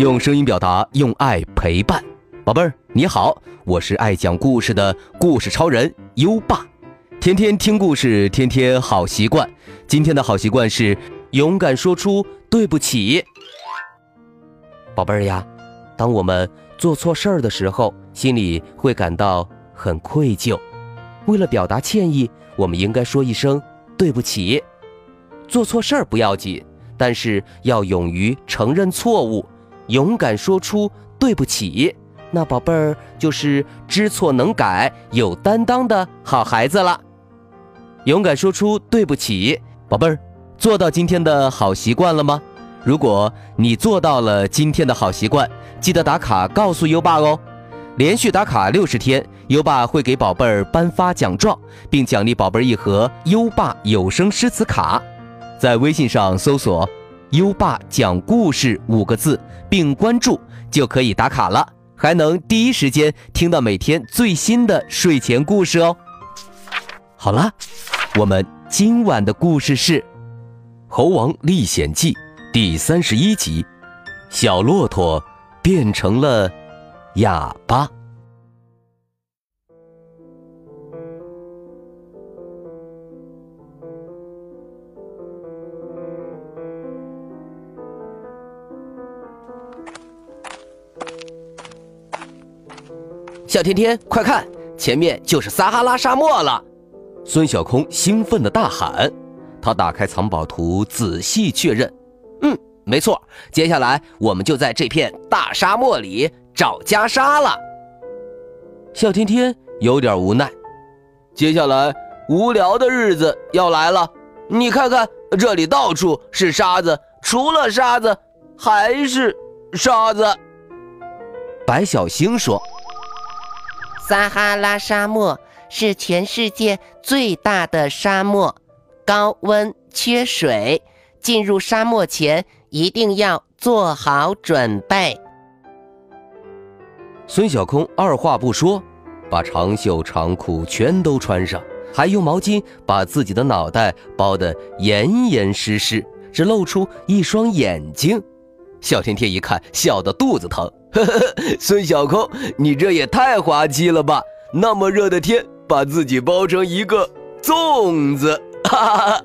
用声音表达，用爱陪伴，宝贝儿你好，我是爱讲故事的故事超人优爸，天天听故事，天天好习惯。今天的好习惯是勇敢说出对不起。宝贝儿呀，当我们做错事儿的时候，心里会感到很愧疚。为了表达歉意，我们应该说一声对不起。做错事儿不要紧，但是要勇于承认错误。勇敢说出对不起，那宝贝儿就是知错能改、有担当的好孩子了。勇敢说出对不起，宝贝儿，做到今天的好习惯了吗？如果你做到了今天的好习惯，记得打卡告诉优爸哦。连续打卡六十天，优爸会给宝贝儿颁发奖状，并奖励宝贝儿一盒优爸有声诗词卡。在微信上搜索。优爸讲故事五个字，并关注就可以打卡了，还能第一时间听到每天最新的睡前故事哦。好了，我们今晚的故事是《猴王历险记》第三十一集：小骆驼变成了哑巴。小天天，快看，前面就是撒哈拉沙漠了！孙小空兴奋地大喊。他打开藏宝图，仔细确认。嗯，没错，接下来我们就在这片大沙漠里找袈裟了。小天天有点无奈，接下来无聊的日子要来了。你看看，这里到处是沙子，除了沙子还是沙子。白小星说。撒哈拉沙漠是全世界最大的沙漠，高温缺水，进入沙漠前一定要做好准备。孙小空二话不说，把长袖长裤全都穿上，还用毛巾把自己的脑袋包得严严实实，只露出一双眼睛。小甜甜一看，笑得肚子疼。呵呵呵，孙小空，你这也太滑稽了吧！那么热的天，把自己包成一个粽子，哈哈！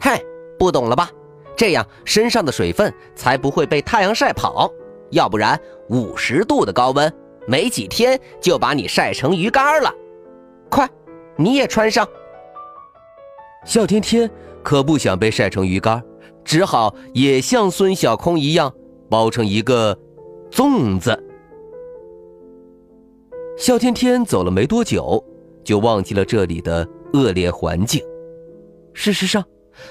嘿，不懂了吧？这样身上的水分才不会被太阳晒跑，要不然五十度的高温，没几天就把你晒成鱼干了。快，你也穿上。笑天天可不想被晒成鱼干，只好也像孙小空一样，包成一个。粽子。笑天天走了没多久，就忘记了这里的恶劣环境。事实上，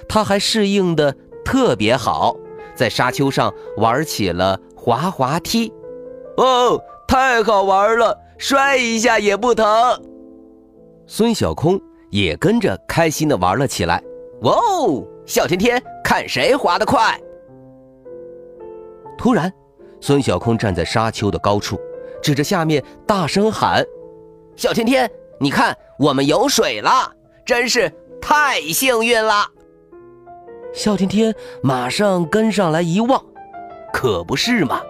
他还适应的特别好，在沙丘上玩起了滑滑梯。哦，太好玩了，摔一下也不疼。孙小空也跟着开心的玩了起来。哇哦，笑天天，看谁滑得快！突然。孙小空站在沙丘的高处，指着下面大声喊：“小天天，你看，我们有水了，真是太幸运了！”小天天马上跟上来一望，可不是嘛，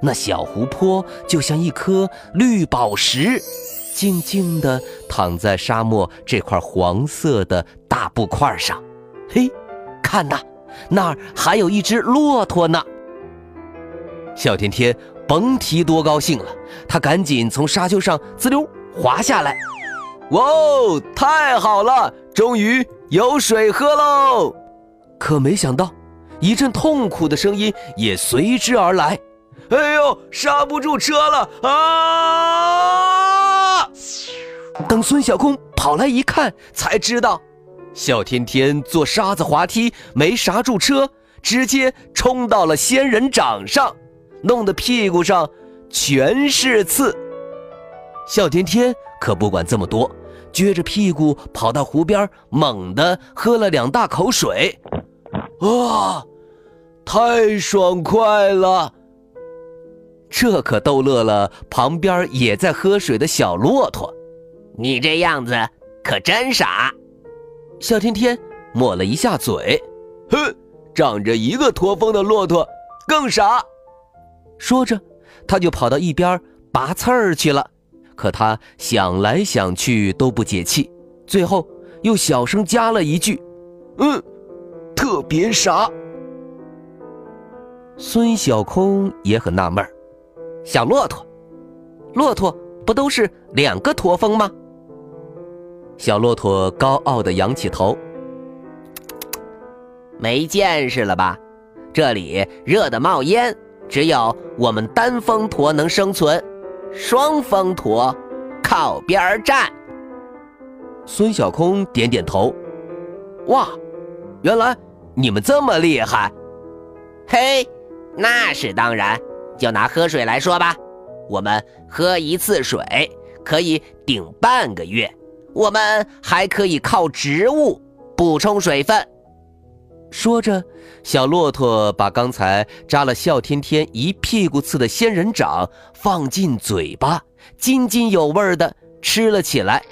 那小湖泊就像一颗绿宝石，静静地躺在沙漠这块黄色的大布块上。嘿，看呐，那儿还有一只骆驼呢。小天天甭提多高兴了，他赶紧从沙丘上滋溜滑下来。哇哦，太好了，终于有水喝喽！可没想到，一阵痛苦的声音也随之而来。哎呦，刹不住车了啊！等孙小空跑来一看，才知道，小天天坐沙子滑梯没刹住车，直接冲到了仙人掌上。弄得屁股上全是刺，小天天可不管这么多，撅着屁股跑到湖边，猛地喝了两大口水，啊，太爽快了！这可逗乐了旁边也在喝水的小骆驼。你这样子可真傻！小天天抹了一下嘴，哼，长着一个驼峰的骆驼更傻。说着，他就跑到一边拔刺儿去了。可他想来想去都不解气，最后又小声加了一句：“嗯，特别傻。”孙小空也很纳闷：“小骆驼，骆驼不都是两个驼峰吗？”小骆驼高傲地扬起头：“没见识了吧？这里热得冒烟，只有我们单峰驼能生存。”双峰驼，靠边站。孙小空点点头。哇，原来你们这么厉害！嘿，那是当然。就拿喝水来说吧，我们喝一次水可以顶半个月。我们还可以靠植物补充水分。说着，小骆驼把刚才扎了笑天天一屁股刺的仙人掌放进嘴巴，津津有味的吃了起来。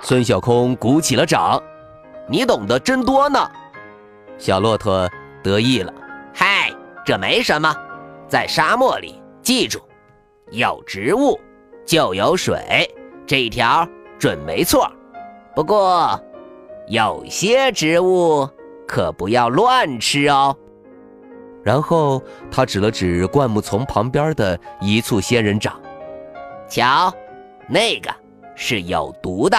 孙小空鼓起了掌：“你懂得真多呢。”小骆驼得意了：“嗨，这没什么，在沙漠里，记住，有植物就有水，这一条准没错。不过，有些植物……”可不要乱吃哦。然后他指了指灌木丛旁边的一簇仙人掌，瞧，那个是有毒的。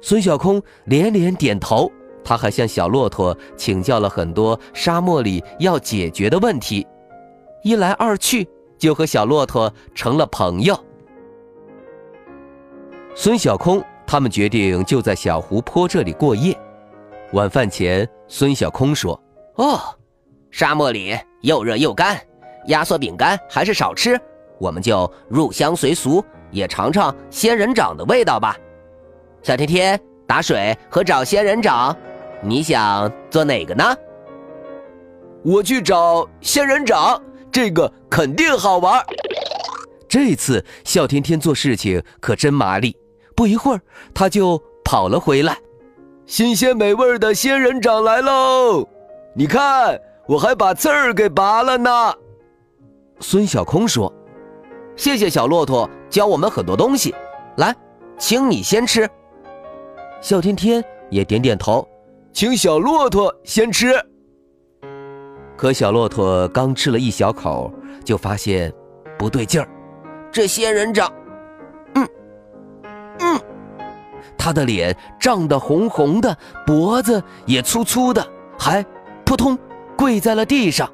孙小空连连点头。他还向小骆驼请教了很多沙漠里要解决的问题，一来二去就和小骆驼成了朋友。孙小空他们决定就在小湖泊这里过夜。晚饭前，孙小空说：“哦，沙漠里又热又干，压缩饼干还是少吃。我们就入乡随俗，也尝尝仙人掌的味道吧。”小天天打水和找仙人掌，你想做哪个呢？我去找仙人掌，这个肯定好玩。这次笑天天做事情可真麻利，不一会儿他就跑了回来。新鲜美味的仙人掌来喽！你看，我还把刺儿给拔了呢。孙小空说：“谢谢小骆驼教我们很多东西。来，请你先吃。”笑天天也点点头，请小骆驼先吃。可小骆驼刚吃了一小口，就发现不对劲儿，这仙人掌，嗯，嗯。他的脸涨得红红的，脖子也粗粗的，还扑通跪在了地上。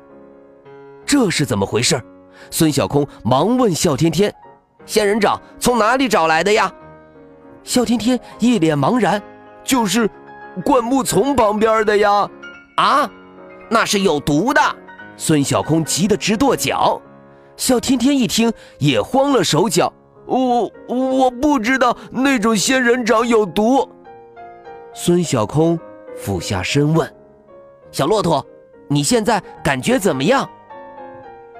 这是怎么回事？孙小空忙问笑天天：“仙人掌从哪里找来的呀？”笑天天一脸茫然：“就是灌木丛旁边的呀。”啊，那是有毒的！孙小空急得直跺脚。笑天天一听也慌了手脚。我我不知道那种仙人掌有毒。孙小空俯下身问：“小骆驼，你现在感觉怎么样？”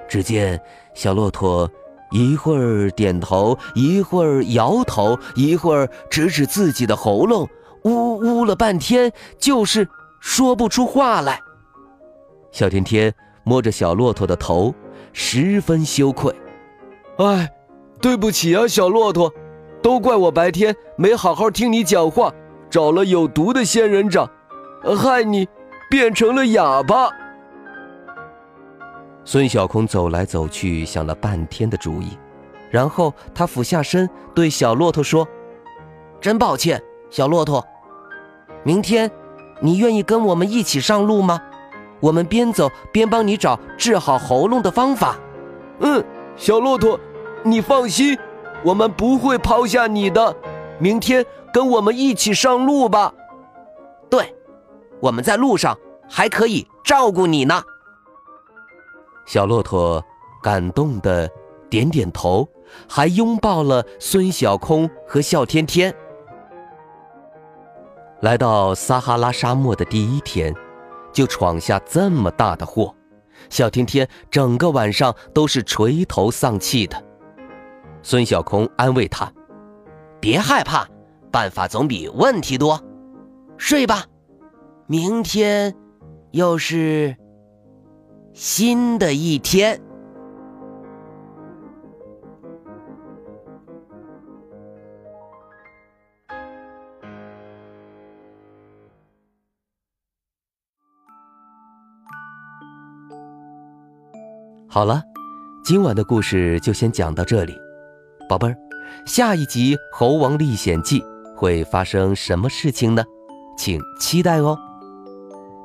只见小骆驼一会儿点头，一会儿摇头，一会儿指指自己的喉咙，呜呜了半天，就是说不出话来。小天天摸着小骆驼的头，十分羞愧：“哎。”对不起啊，小骆驼，都怪我白天没好好听你讲话，找了有毒的仙人掌，害你变成了哑巴。孙小空走来走去，想了半天的主意，然后他俯下身对小骆驼说：“真抱歉，小骆驼，明天你愿意跟我们一起上路吗？我们边走边帮你找治好喉咙的方法。”嗯，小骆驼。你放心，我们不会抛下你的。明天跟我们一起上路吧。对，我们在路上还可以照顾你呢。小骆驼感动的点点头，还拥抱了孙小空和笑天天。来到撒哈拉沙漠的第一天，就闯下这么大的祸，笑天天整个晚上都是垂头丧气的。孙小空安慰他别害怕办法总比问题多睡吧。明天又是新的一天。好了今晚的故事就先讲到这里。宝贝儿，下一集《猴王历险记》会发生什么事情呢？请期待哦。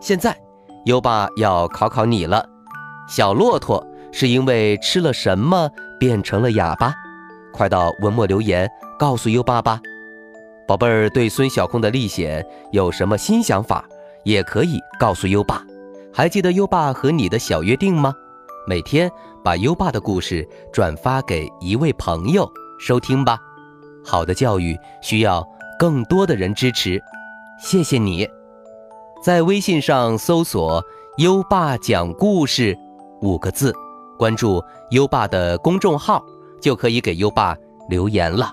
现在，优爸要考考你了，小骆驼是因为吃了什么变成了哑巴？快到文末留言告诉优爸吧。宝贝儿对孙小空的历险有什么新想法，也可以告诉优爸。还记得优爸和你的小约定吗？每天把优爸的故事转发给一位朋友收听吧。好的教育需要更多的人支持，谢谢你。在微信上搜索“优爸讲故事”五个字，关注优爸的公众号，就可以给优爸留言了。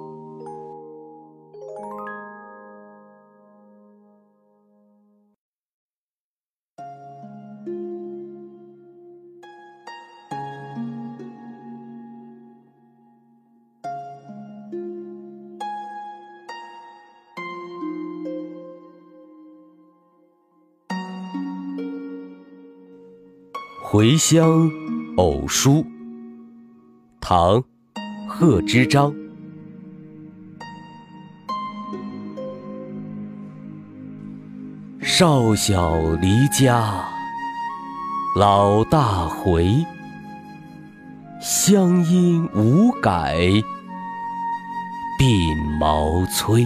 回乡偶书》唐·贺知章。少小离家，老大回。乡音无改，鬓毛衰。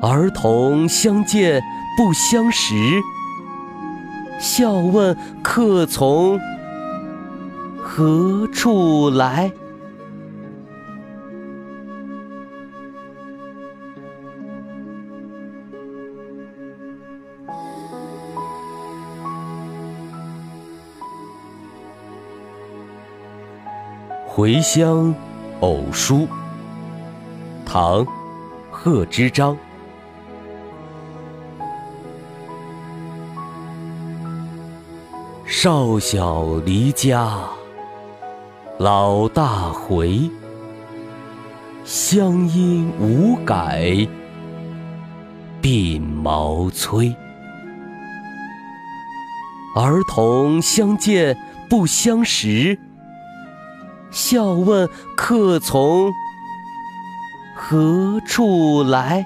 儿童相见不相识。笑问客从何处来？《回乡偶书》唐·贺知章。少小离家，老大回。乡音无改，鬓毛衰。儿童相见不相识，笑问客从何处来。